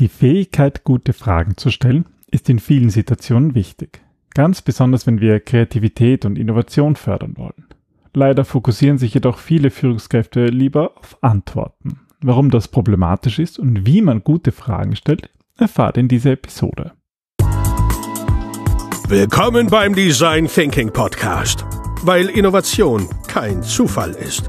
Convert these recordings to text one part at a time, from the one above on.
Die Fähigkeit, gute Fragen zu stellen, ist in vielen Situationen wichtig. Ganz besonders, wenn wir Kreativität und Innovation fördern wollen. Leider fokussieren sich jedoch viele Führungskräfte lieber auf Antworten. Warum das problematisch ist und wie man gute Fragen stellt, erfahrt in dieser Episode. Willkommen beim Design Thinking Podcast, weil Innovation kein Zufall ist.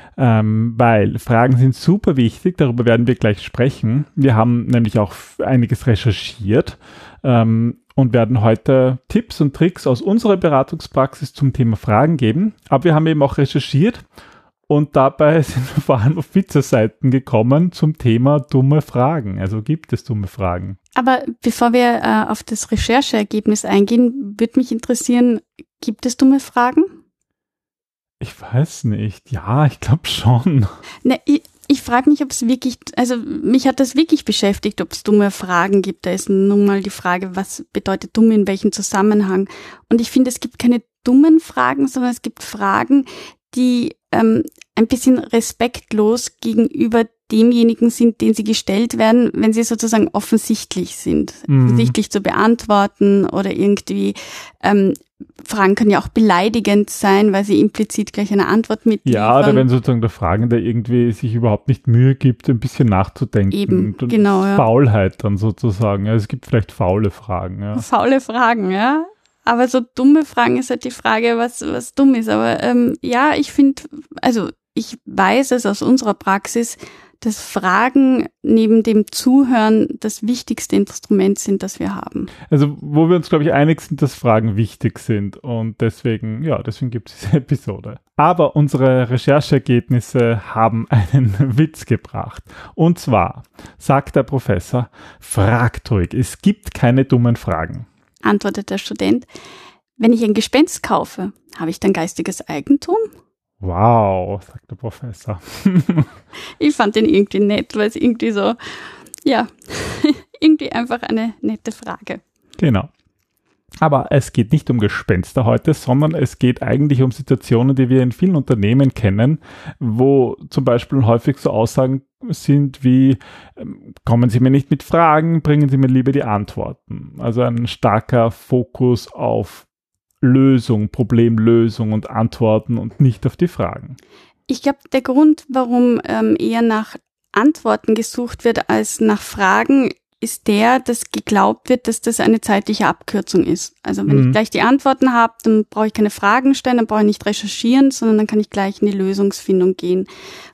ähm, weil Fragen sind super wichtig, darüber werden wir gleich sprechen. Wir haben nämlich auch einiges recherchiert ähm, und werden heute Tipps und Tricks aus unserer Beratungspraxis zum Thema Fragen geben. Aber wir haben eben auch recherchiert und dabei sind wir vor allem auf Pizzaseiten gekommen zum Thema dumme Fragen. Also gibt es dumme Fragen. Aber bevor wir äh, auf das Rechercheergebnis eingehen, würde mich interessieren, gibt es dumme Fragen? Ich weiß nicht. Ja, ich glaube schon. Ne, ich, ich frage mich, ob es wirklich, also mich hat das wirklich beschäftigt, ob es dumme Fragen gibt. Da ist nun mal die Frage, was bedeutet dumm in welchem Zusammenhang? Und ich finde, es gibt keine dummen Fragen, sondern es gibt Fragen, die ähm, ein bisschen respektlos gegenüber demjenigen sind, den sie gestellt werden, wenn sie sozusagen offensichtlich sind, mhm. offensichtlich zu beantworten oder irgendwie ähm, Fragen können ja auch beleidigend sein, weil sie implizit gleich eine Antwort mitliefern. Ja, oder wenn sozusagen der Fragende irgendwie sich überhaupt nicht Mühe gibt, ein bisschen nachzudenken. Eben, genau. Ja. Faulheit dann sozusagen. Ja, es gibt vielleicht faule Fragen. Ja. Faule Fragen, ja. Aber so dumme Fragen ist halt die Frage, was, was dumm ist. Aber ähm, ja, ich finde, also ich weiß es aus unserer Praxis, dass Fragen neben dem Zuhören das wichtigste Instrument sind, das wir haben. Also wo wir uns, glaube ich, einig sind, dass Fragen wichtig sind und deswegen, ja, deswegen gibt es diese Episode. Aber unsere Rechercheergebnisse haben einen Witz gebracht. Und zwar sagt der Professor, fragt ruhig, es gibt keine dummen Fragen. Antwortet der Student, wenn ich ein Gespenst kaufe, habe ich dann geistiges Eigentum? Wow, sagt der Professor. ich fand den irgendwie nett, weil es irgendwie so, ja, irgendwie einfach eine nette Frage. Genau. Aber es geht nicht um Gespenster heute, sondern es geht eigentlich um Situationen, die wir in vielen Unternehmen kennen, wo zum Beispiel häufig so Aussagen sind wie, ähm, kommen Sie mir nicht mit Fragen, bringen Sie mir lieber die Antworten. Also ein starker Fokus auf Lösung, Problemlösung und Antworten und nicht auf die Fragen. Ich glaube, der Grund, warum ähm, eher nach Antworten gesucht wird als nach Fragen, ist der, dass geglaubt wird, dass das eine zeitliche Abkürzung ist. Also wenn mhm. ich gleich die Antworten habe, dann brauche ich keine Fragen stellen, dann brauche ich nicht recherchieren, sondern dann kann ich gleich in die Lösungsfindung gehen.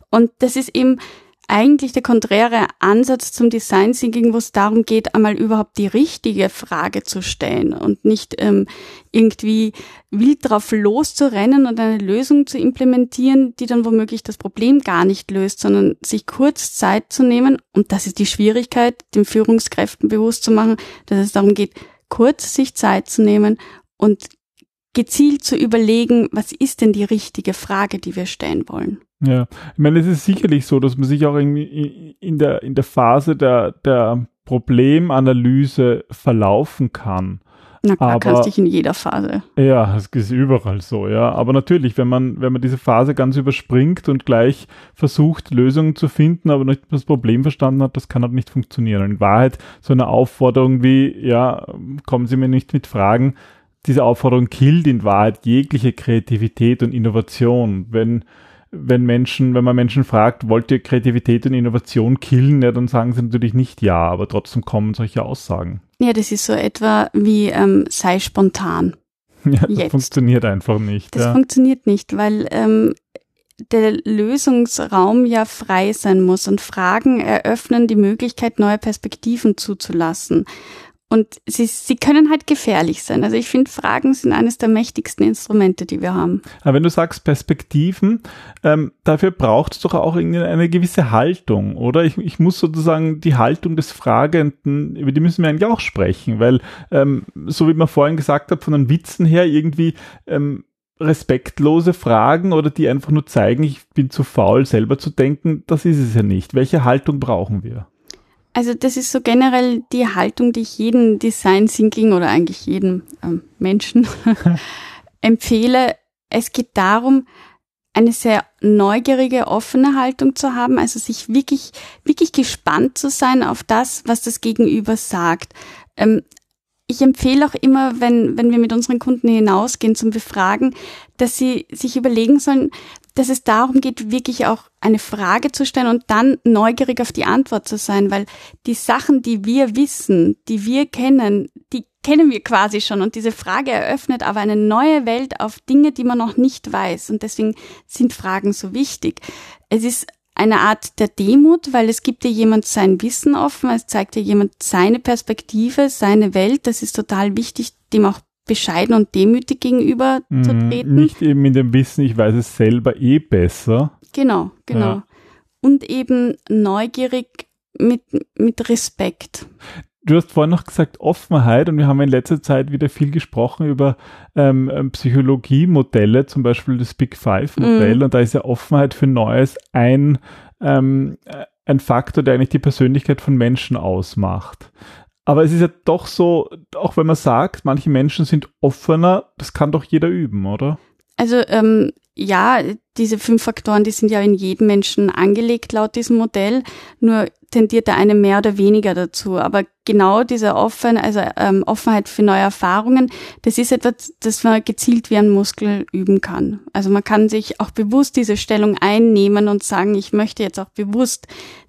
Und das ist eben eigentlich der konträre Ansatz zum Design Thinking, wo es darum geht, einmal überhaupt die richtige Frage zu stellen und nicht ähm, irgendwie wild drauf loszurennen und eine Lösung zu implementieren, die dann womöglich das Problem gar nicht löst, sondern sich kurz Zeit zu nehmen. Und das ist die Schwierigkeit, den Führungskräften bewusst zu machen, dass es darum geht, kurz sich Zeit zu nehmen und gezielt zu überlegen, was ist denn die richtige Frage, die wir stellen wollen. Ja, ich meine, es ist sicherlich so, dass man sich auch irgendwie in der, in der Phase der, der Problemanalyse verlaufen kann. Na klar, aber, kannst dich in jeder Phase. Ja, es ist überall so, ja. Aber natürlich, wenn man, wenn man diese Phase ganz überspringt und gleich versucht, Lösungen zu finden, aber nicht das Problem verstanden hat, das kann halt nicht funktionieren. In Wahrheit so eine Aufforderung wie, ja, kommen Sie mir nicht mit Fragen, diese Aufforderung killt in Wahrheit jegliche Kreativität und Innovation. Wenn, wenn Menschen, wenn man Menschen fragt, wollt ihr Kreativität und Innovation killen, ja, dann sagen sie natürlich nicht ja, aber trotzdem kommen solche Aussagen. Ja, das ist so etwa wie ähm, sei spontan. Ja, das Jetzt. funktioniert einfach nicht. Das ja. funktioniert nicht, weil ähm, der Lösungsraum ja frei sein muss und Fragen eröffnen die Möglichkeit, neue Perspektiven zuzulassen. Und sie, sie können halt gefährlich sein. Also ich finde, Fragen sind eines der mächtigsten Instrumente, die wir haben. Aber wenn du sagst Perspektiven, ähm, dafür braucht es doch auch eine gewisse Haltung, oder? Ich, ich muss sozusagen die Haltung des Fragenden, über die müssen wir eigentlich auch sprechen, weil ähm, so wie man vorhin gesagt hat, von den Witzen her irgendwie ähm, respektlose Fragen oder die einfach nur zeigen, ich bin zu faul, selber zu denken, das ist es ja nicht. Welche Haltung brauchen wir? Also das ist so generell die Haltung, die ich jedem Design Thinking oder eigentlich jedem ähm, Menschen empfehle. Es geht darum, eine sehr neugierige, offene Haltung zu haben, also sich wirklich, wirklich gespannt zu sein auf das, was das Gegenüber sagt. Ähm, ich empfehle auch immer, wenn, wenn wir mit unseren Kunden hinausgehen zum Befragen, dass sie sich überlegen sollen, dass es darum geht, wirklich auch eine Frage zu stellen und dann neugierig auf die Antwort zu sein, weil die Sachen, die wir wissen, die wir kennen, die kennen wir quasi schon. Und diese Frage eröffnet aber eine neue Welt auf Dinge, die man noch nicht weiß. Und deswegen sind Fragen so wichtig. Es ist eine Art der Demut, weil es gibt dir jemand sein Wissen offen, es zeigt dir jemand seine Perspektive, seine Welt, das ist total wichtig, dem auch bescheiden und demütig gegenüber mhm, zu treten. Nicht eben in dem Wissen, ich weiß es selber eh besser. Genau, genau. Ja. Und eben neugierig mit, mit Respekt. Du hast vorhin noch gesagt Offenheit und wir haben in letzter Zeit wieder viel gesprochen über ähm, ähm Psychologiemodelle, zum Beispiel das Big Five Modell mm. und da ist ja Offenheit für Neues ein, ähm, ein Faktor, der eigentlich die Persönlichkeit von Menschen ausmacht. Aber es ist ja doch so, auch wenn man sagt, manche Menschen sind offener, das kann doch jeder üben, oder? Also ähm, ja, diese fünf Faktoren, die sind ja in jedem Menschen angelegt laut diesem Modell. Nur tendiert der eine mehr oder weniger dazu. Aber genau diese Offen, also ähm, Offenheit für neue Erfahrungen, das ist etwas, das man gezielt wie ein Muskel üben kann. Also man kann sich auch bewusst diese Stellung einnehmen und sagen, ich möchte jetzt auch bewusst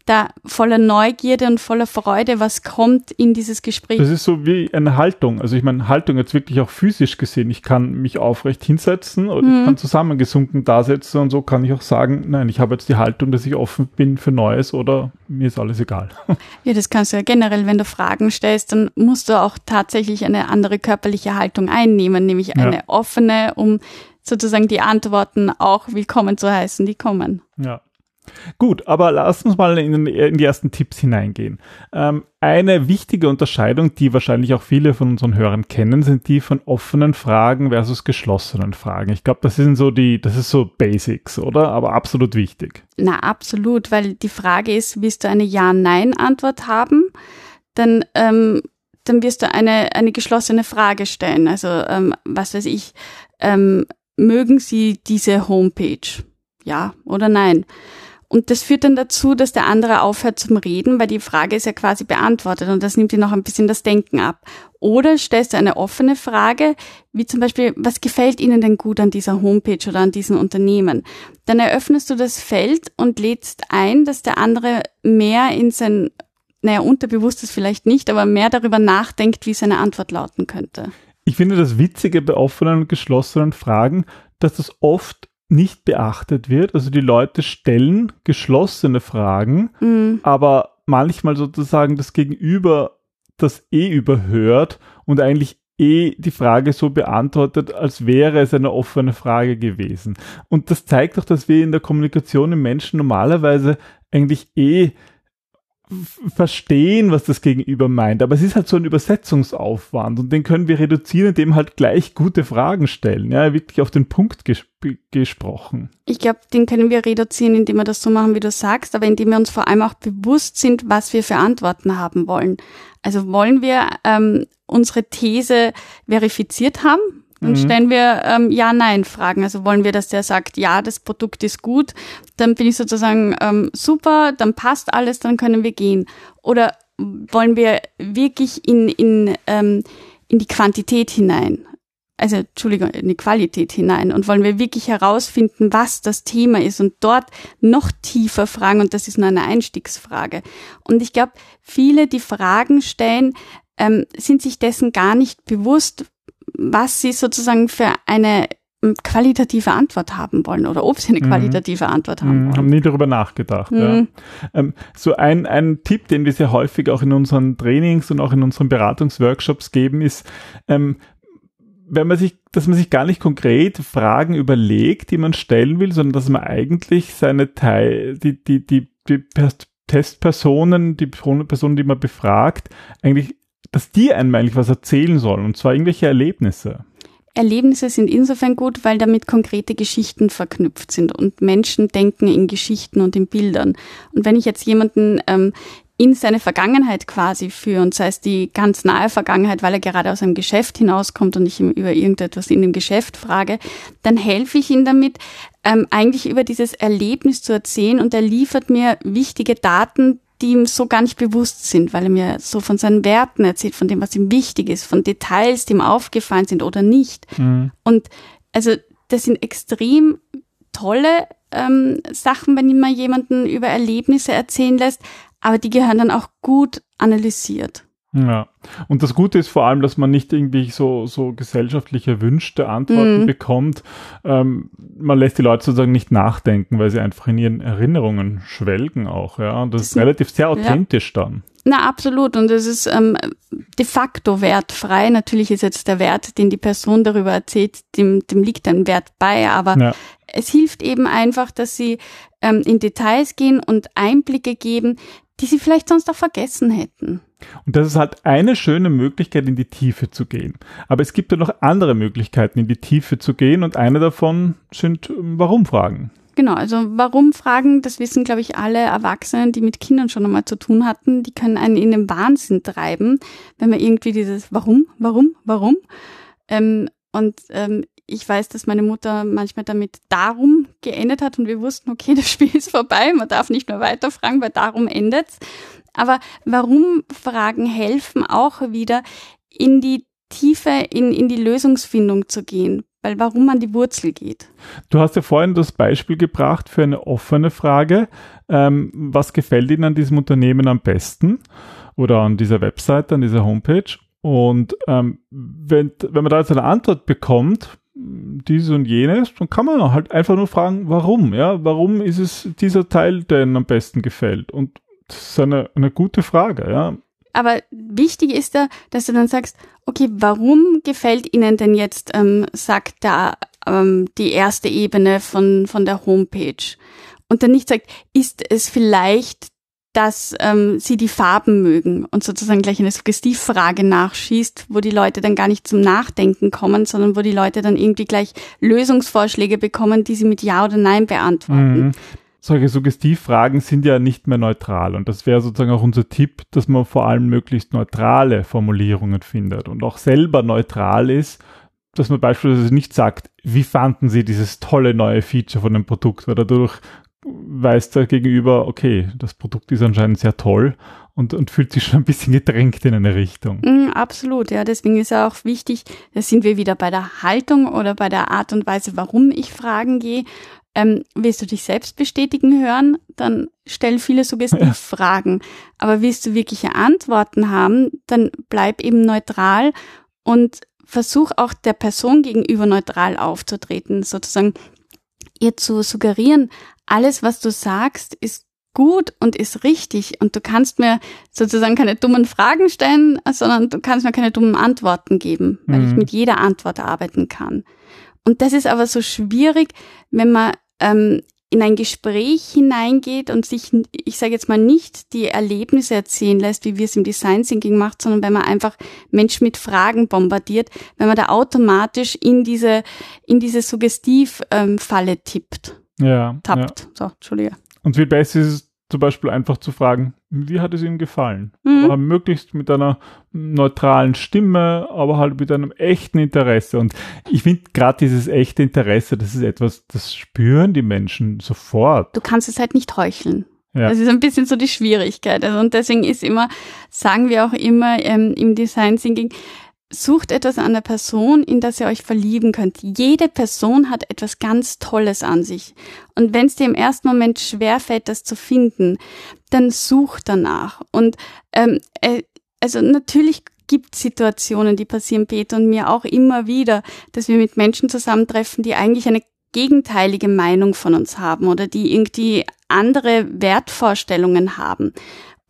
da voller Neugierde und voller Freude, was kommt in dieses Gespräch. Das ist so wie eine Haltung. Also ich meine, Haltung jetzt wirklich auch physisch gesehen. Ich kann mich aufrecht hinsetzen oder mhm. ich kann zusammengesunken da sitzen und so kann ich auch sagen, nein, ich habe jetzt die Haltung, dass ich offen bin für Neues oder mir ist alles egal. Ja, das kannst du ja generell, wenn du Fragen stellst, dann musst du auch tatsächlich eine andere körperliche Haltung einnehmen, nämlich eine ja. offene, um sozusagen die Antworten auch willkommen zu heißen, die kommen. Ja. Gut, aber lass uns mal in, in die ersten Tipps hineingehen. Ähm, eine wichtige Unterscheidung, die wahrscheinlich auch viele von unseren Hörern kennen, sind die von offenen Fragen versus geschlossenen Fragen. Ich glaube, das sind so die, das ist so Basics, oder? Aber absolut wichtig. Na, absolut, weil die Frage ist, willst du eine Ja-Nein-Antwort haben? Dann, ähm, dann wirst du eine, eine geschlossene Frage stellen. Also, ähm, was weiß ich, ähm, mögen Sie diese Homepage? Ja oder nein? Und das führt dann dazu, dass der andere aufhört zum Reden, weil die Frage ist ja quasi beantwortet und das nimmt dir noch ein bisschen das Denken ab. Oder stellst du eine offene Frage, wie zum Beispiel, was gefällt Ihnen denn gut an dieser Homepage oder an diesem Unternehmen? Dann eröffnest du das Feld und lädst ein, dass der andere mehr in sein, naja, unterbewusstes vielleicht nicht, aber mehr darüber nachdenkt, wie seine Antwort lauten könnte. Ich finde das Witzige bei offenen und geschlossenen Fragen, dass das oft nicht beachtet wird. Also die Leute stellen geschlossene Fragen, mhm. aber manchmal sozusagen das Gegenüber das eh überhört und eigentlich eh die Frage so beantwortet, als wäre es eine offene Frage gewesen. Und das zeigt doch, dass wir in der Kommunikation im Menschen normalerweise eigentlich eh verstehen, was das Gegenüber meint. Aber es ist halt so ein Übersetzungsaufwand und den können wir reduzieren, indem halt gleich gute Fragen stellen. Ja, wirklich auf den Punkt ges gesprochen. Ich glaube, den können wir reduzieren, indem wir das so machen, wie du sagst, aber indem wir uns vor allem auch bewusst sind, was wir für Antworten haben wollen. Also wollen wir ähm, unsere These verifiziert haben? Dann mhm. stellen wir ähm, Ja-Nein-Fragen. Also wollen wir, dass der sagt, ja, das Produkt ist gut, dann bin ich sozusagen ähm, super, dann passt alles, dann können wir gehen. Oder wollen wir wirklich in, in, ähm, in die Quantität hinein? Also, Entschuldigung, in die Qualität hinein und wollen wir wirklich herausfinden, was das Thema ist und dort noch tiefer fragen und das ist nur eine Einstiegsfrage. Und ich glaube, viele, die Fragen stellen, ähm, sind sich dessen gar nicht bewusst, was sie sozusagen für eine qualitative Antwort haben wollen oder ob sie eine mhm. qualitative mhm. Antwort haben wollen. Haben nie darüber nachgedacht. Mhm. Ja. Ähm, so ein, ein Tipp, den wir sehr häufig auch in unseren Trainings und auch in unseren Beratungsworkshops geben, ist, ähm, wenn man sich, dass man sich gar nicht konkret Fragen überlegt, die man stellen will, sondern dass man eigentlich seine Teil, die, die, die, die Testpersonen, die Personen, die man befragt, eigentlich, dass die einem eigentlich was erzählen sollen, und zwar irgendwelche Erlebnisse. Erlebnisse sind insofern gut, weil damit konkrete Geschichten verknüpft sind und Menschen denken in Geschichten und in Bildern. Und wenn ich jetzt jemanden ähm, in seine Vergangenheit quasi führen, sei es die ganz nahe Vergangenheit, weil er gerade aus einem Geschäft hinauskommt und ich ihm über irgendetwas in dem Geschäft frage, dann helfe ich ihm damit, ähm, eigentlich über dieses Erlebnis zu erzählen und er liefert mir wichtige Daten, die ihm so gar nicht bewusst sind, weil er mir so von seinen Werten erzählt, von dem, was ihm wichtig ist, von Details, die ihm aufgefallen sind oder nicht. Mhm. Und also das sind extrem tolle ähm, Sachen, wenn man jemanden über Erlebnisse erzählen lässt, aber die gehören dann auch gut analysiert. Ja, und das Gute ist vor allem, dass man nicht irgendwie so, so gesellschaftlich erwünschte Antworten mhm. bekommt. Ähm, man lässt die Leute sozusagen nicht nachdenken, weil sie einfach in ihren Erinnerungen schwelgen auch. Ja, und das, das ist relativ sehr authentisch ja. dann. Na, absolut. Und es ist ähm, de facto wertfrei. Natürlich ist jetzt der Wert, den die Person darüber erzählt, dem, dem liegt ein Wert bei, aber ja. es hilft eben einfach, dass sie ähm, in Details gehen und Einblicke geben, die sie vielleicht sonst auch vergessen hätten. Und das ist halt eine schöne Möglichkeit, in die Tiefe zu gehen. Aber es gibt ja noch andere Möglichkeiten, in die Tiefe zu gehen und eine davon sind ähm, Warum-Fragen. Genau, also Warum-Fragen, das wissen, glaube ich, alle Erwachsenen, die mit Kindern schon einmal zu tun hatten, die können einen in den Wahnsinn treiben, wenn man irgendwie dieses Warum, Warum, Warum. Ähm, und ähm, ich weiß, dass meine Mutter manchmal damit darum geendet hat und wir wussten, okay, das Spiel ist vorbei, man darf nicht mehr weiterfragen, weil darum endet's. Aber warum Fragen helfen auch wieder in die Tiefe, in, in die Lösungsfindung zu gehen, weil warum an die Wurzel geht. Du hast ja vorhin das Beispiel gebracht für eine offene Frage. Ähm, was gefällt Ihnen an diesem Unternehmen am besten oder an dieser Webseite, an dieser Homepage? Und ähm, wenn, wenn man da jetzt eine Antwort bekommt, dieses und jenes, dann kann man halt einfach nur fragen, warum, ja, warum ist es dieser Teil, der Ihnen am besten gefällt? Und das ist eine, eine gute Frage, ja. Aber wichtig ist da, dass du dann sagst, okay, warum gefällt Ihnen denn jetzt, ähm, sagt da ähm, die erste Ebene von, von der Homepage? Und dann nicht sagt, ist es vielleicht dass ähm, sie die Farben mögen und sozusagen gleich eine Suggestivfrage nachschießt, wo die Leute dann gar nicht zum Nachdenken kommen, sondern wo die Leute dann irgendwie gleich Lösungsvorschläge bekommen, die sie mit Ja oder Nein beantworten. Mhm. Solche Suggestivfragen sind ja nicht mehr neutral. Und das wäre sozusagen auch unser Tipp, dass man vor allem möglichst neutrale Formulierungen findet und auch selber neutral ist, dass man beispielsweise nicht sagt, wie fanden Sie dieses tolle neue Feature von dem Produkt, weil dadurch weiß der Gegenüber, okay, das Produkt ist anscheinend sehr toll und, und fühlt sich schon ein bisschen gedrängt in eine Richtung. Mm, absolut, ja. Deswegen ist ja auch wichtig, da sind wir wieder bei der Haltung oder bei der Art und Weise, warum ich Fragen gehe. Ähm, willst du dich selbst bestätigen hören, dann stell viele Suggestivfragen. Ja. Aber willst du wirkliche Antworten haben, dann bleib eben neutral und versuch auch der Person gegenüber neutral aufzutreten, sozusagen ihr zu suggerieren, alles, was du sagst, ist gut und ist richtig und du kannst mir sozusagen keine dummen Fragen stellen, sondern du kannst mir keine dummen Antworten geben, weil mhm. ich mit jeder Antwort arbeiten kann. Und das ist aber so schwierig, wenn man ähm, in ein Gespräch hineingeht und sich, ich sage jetzt mal, nicht die Erlebnisse erzählen lässt, wie wir es im Design Thinking macht, sondern wenn man einfach Menschen mit Fragen bombardiert, wenn man da automatisch in diese, in diese Suggestivfalle ähm, tippt ja, tappt. Ja. So, Entschuldige. Und viel besser ist es zum Beispiel einfach zu fragen, wie hat es ihm gefallen? Mhm. Aber möglichst mit einer neutralen Stimme, aber halt mit einem echten Interesse. Und ich finde gerade dieses echte Interesse, das ist etwas, das spüren die Menschen sofort. Du kannst es halt nicht heucheln. Ja. Das ist ein bisschen so die Schwierigkeit. Also, und deswegen ist immer, sagen wir auch immer ähm, im Design Thinking, Sucht etwas an der Person, in das ihr euch verlieben könnt. Jede Person hat etwas ganz Tolles an sich. Und wenn es dir im ersten Moment schwerfällt, das zu finden, dann such danach. Und ähm, äh, also natürlich gibt Situationen, die passieren Peter und mir auch immer wieder, dass wir mit Menschen zusammentreffen, die eigentlich eine gegenteilige Meinung von uns haben oder die irgendwie andere Wertvorstellungen haben.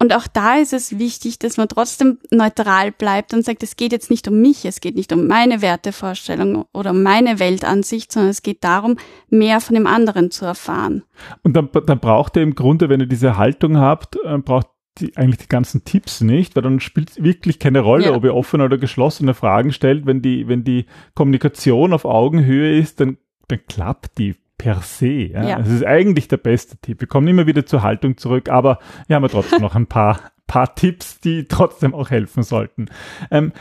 Und auch da ist es wichtig, dass man trotzdem neutral bleibt und sagt, es geht jetzt nicht um mich, es geht nicht um meine Wertevorstellung oder um meine Weltansicht, sondern es geht darum, mehr von dem anderen zu erfahren. Und dann, dann braucht ihr im Grunde, wenn ihr diese Haltung habt, äh, braucht die, eigentlich die ganzen Tipps nicht, weil dann spielt es wirklich keine Rolle, ja. ob ihr offene oder geschlossene Fragen stellt. Wenn die, wenn die Kommunikation auf Augenhöhe ist, dann, dann klappt die per se. Ja? ja. Das ist eigentlich der beste Tipp. Wir kommen immer wieder zur Haltung zurück, aber wir haben ja trotzdem noch ein paar, paar Tipps, die trotzdem auch helfen sollten. Ähm,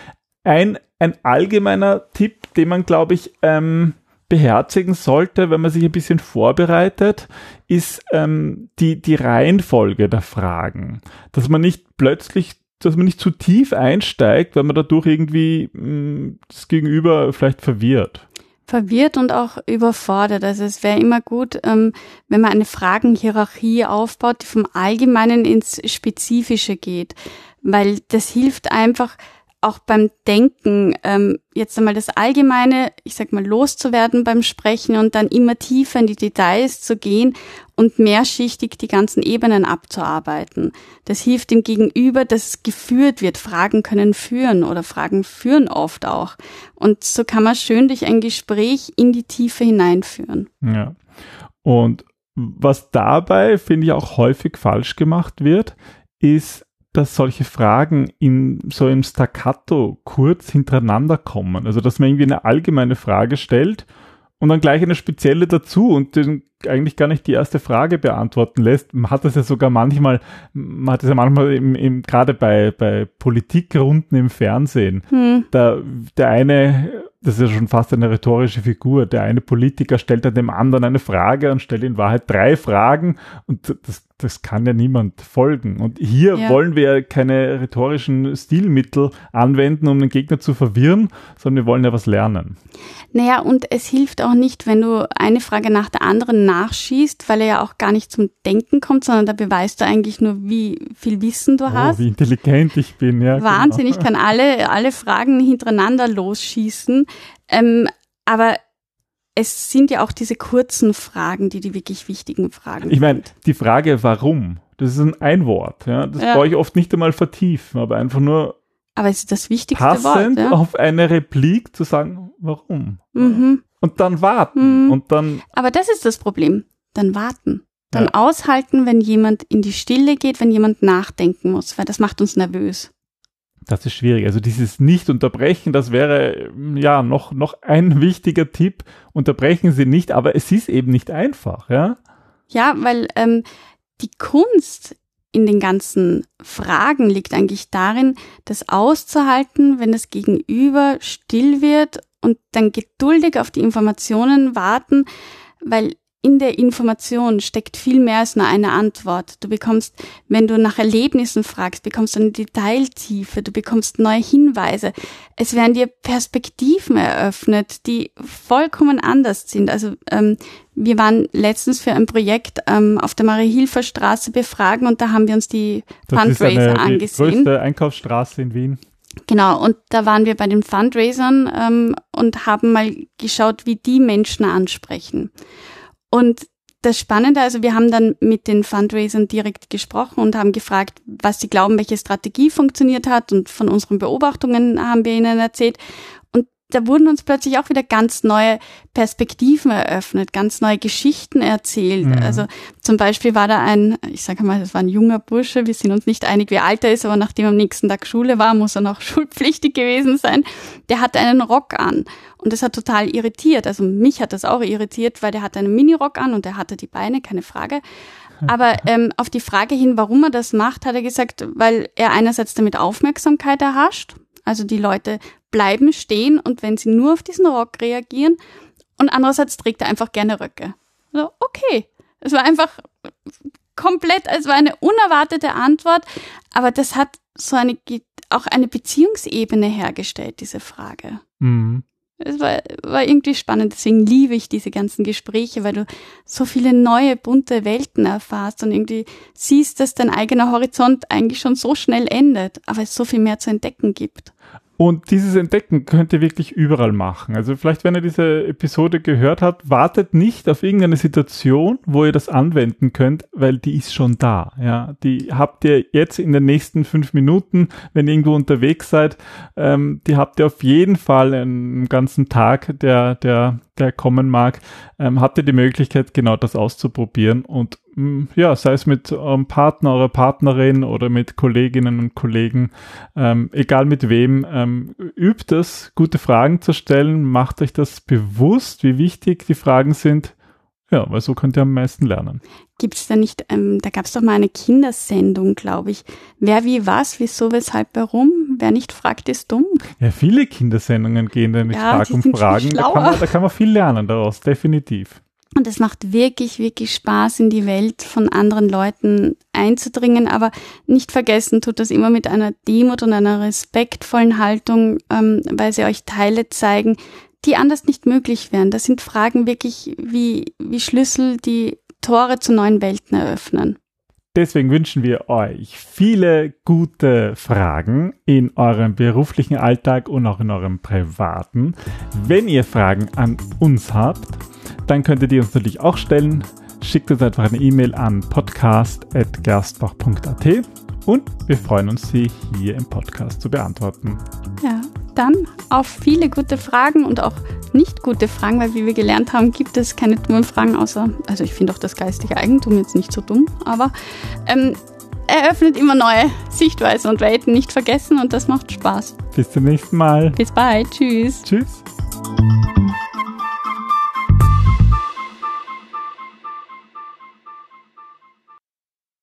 ein, ein allgemeiner Tipp, den man, glaube ich, ähm, beherzigen sollte, wenn man sich ein bisschen vorbereitet, ist ähm, die, die Reihenfolge der Fragen. Dass man nicht plötzlich dass man nicht zu tief einsteigt, weil man dadurch irgendwie mh, mm, das Gegenüber vielleicht verwirrt verwirrt und auch überfordert. Also es wäre immer gut, ähm, wenn man eine Fragenhierarchie aufbaut, die vom Allgemeinen ins Spezifische geht, weil das hilft einfach, auch beim Denken ähm, jetzt einmal das Allgemeine, ich sag mal, loszuwerden beim Sprechen und dann immer tiefer in die Details zu gehen und mehrschichtig die ganzen Ebenen abzuarbeiten. Das hilft dem Gegenüber, dass geführt wird. Fragen können führen oder Fragen führen oft auch. Und so kann man schön durch ein Gespräch in die Tiefe hineinführen. Ja. Und was dabei, finde ich, auch häufig falsch gemacht wird, ist dass solche Fragen in so im Staccato kurz hintereinander kommen. Also dass man irgendwie eine allgemeine Frage stellt und dann gleich eine spezielle dazu und den eigentlich gar nicht die erste Frage beantworten lässt. Man hat das ja sogar manchmal, man hat es ja manchmal im, im, gerade bei, bei Politikrunden im Fernsehen. Hm. Da, der eine das ist ja schon fast eine rhetorische Figur. Der eine Politiker stellt dann dem anderen eine Frage und stellt in Wahrheit drei Fragen und das, das kann ja niemand folgen. Und hier ja. wollen wir keine rhetorischen Stilmittel anwenden, um den Gegner zu verwirren, sondern wir wollen ja was lernen. Naja, und es hilft auch nicht, wenn du eine Frage nach der anderen nachschießt, weil er ja auch gar nicht zum Denken kommt, sondern da beweist du eigentlich nur, wie viel Wissen du oh, hast. Wie intelligent ich bin, ja. Wahnsinn, genau. ich kann alle, alle Fragen hintereinander losschießen. Ähm, aber es sind ja auch diese kurzen Fragen, die die wirklich wichtigen Fragen Ich meine, die Frage warum, das ist ein Einwort. Ja? Das ja. brauche ich oft nicht einmal vertiefen, aber einfach nur aber es ist das wichtigste passend Wort, ja? auf eine Replik zu sagen, warum. Mhm. Und dann warten. Mhm. Und dann. Aber das ist das Problem. Dann warten. Dann ja. aushalten, wenn jemand in die Stille geht, wenn jemand nachdenken muss, weil das macht uns nervös. Das ist schwierig. Also dieses Nicht-Unterbrechen, das wäre ja noch, noch ein wichtiger Tipp. Unterbrechen Sie nicht, aber es ist eben nicht einfach, ja? Ja, weil ähm, die Kunst in den ganzen Fragen liegt eigentlich darin, das auszuhalten, wenn das Gegenüber still wird und dann geduldig auf die Informationen warten, weil in der Information steckt viel mehr als nur eine Antwort. Du bekommst, wenn du nach Erlebnissen fragst, bekommst du eine Detailtiefe, du bekommst neue Hinweise. Es werden dir Perspektiven eröffnet, die vollkommen anders sind. Also ähm, wir waren letztens für ein Projekt ähm, auf der Marie-Hilfer Straße befragen und da haben wir uns die das Fundraiser ist eine, angesehen. Die größte Einkaufsstraße in Wien. Genau, und da waren wir bei den Fundraisern ähm, und haben mal geschaut, wie die Menschen ansprechen. Und das Spannende, also wir haben dann mit den Fundraisern direkt gesprochen und haben gefragt, was sie glauben, welche Strategie funktioniert hat und von unseren Beobachtungen haben wir ihnen erzählt da wurden uns plötzlich auch wieder ganz neue Perspektiven eröffnet, ganz neue Geschichten erzählt. Mhm. Also zum Beispiel war da ein, ich sage mal, das war ein junger Bursche, wir sind uns nicht einig, wie alt er ist, aber nachdem am nächsten Tag Schule war, muss er noch schulpflichtig gewesen sein. Der hatte einen Rock an und das hat total irritiert. Also mich hat das auch irritiert, weil der hatte einen Minirock an und er hatte die Beine, keine Frage. Aber ähm, auf die Frage hin, warum er das macht, hat er gesagt, weil er einerseits damit Aufmerksamkeit erhascht, also die Leute bleiben stehen und wenn sie nur auf diesen Rock reagieren und andererseits trägt er einfach gerne Röcke. Also, okay. Es war einfach komplett, es war eine unerwartete Antwort, aber das hat so eine, auch eine Beziehungsebene hergestellt, diese Frage. Mhm. Es war, war irgendwie spannend. Deswegen liebe ich diese ganzen Gespräche, weil du so viele neue, bunte Welten erfahrst und irgendwie siehst, dass dein eigener Horizont eigentlich schon so schnell endet, aber es so viel mehr zu entdecken gibt. Und dieses Entdecken könnt ihr wirklich überall machen. Also vielleicht, wenn ihr diese Episode gehört habt, wartet nicht auf irgendeine Situation, wo ihr das anwenden könnt, weil die ist schon da. Ja, die habt ihr jetzt in den nächsten fünf Minuten, wenn ihr irgendwo unterwegs seid. Ähm, die habt ihr auf jeden Fall einen ganzen Tag, der, der, der kommen mag. Ähm, habt ihr die Möglichkeit, genau das auszuprobieren und ja, sei es mit eurem Partner, eurer Partnerin oder mit Kolleginnen und Kollegen, ähm, egal mit wem, ähm, übt es, gute Fragen zu stellen, macht euch das bewusst, wie wichtig die Fragen sind. Ja, weil so könnt ihr am meisten lernen. Gibt es da nicht, ähm, da gab es doch mal eine Kindersendung, glaube ich. Wer wie was, wieso, weshalb, warum? Wer nicht fragt, ist dumm. Ja, viele Kindersendungen gehen da mit ja, Frag um Fragen. Da kann, man, da kann man viel lernen daraus, definitiv. Und es macht wirklich, wirklich Spaß, in die Welt von anderen Leuten einzudringen. Aber nicht vergessen tut das immer mit einer Demut und einer respektvollen Haltung, ähm, weil sie euch Teile zeigen, die anders nicht möglich wären. Das sind Fragen wirklich wie, wie Schlüssel, die Tore zu neuen Welten eröffnen. Deswegen wünschen wir euch viele gute Fragen in eurem beruflichen Alltag und auch in eurem privaten. Wenn ihr Fragen an uns habt, dann könnt ihr uns natürlich auch stellen. Schickt uns einfach eine E-Mail an podcast.gerstbach.at und wir freuen uns, sie hier im Podcast zu beantworten. Ja, dann auf viele gute Fragen und auch nicht gute Fragen, weil wie wir gelernt haben, gibt es keine dummen Fragen, außer, also ich finde auch das geistige Eigentum jetzt nicht so dumm, aber ähm, eröffnet immer neue Sichtweisen und Welten, nicht vergessen und das macht Spaß. Bis zum nächsten Mal. Bis bald, tschüss. Tschüss.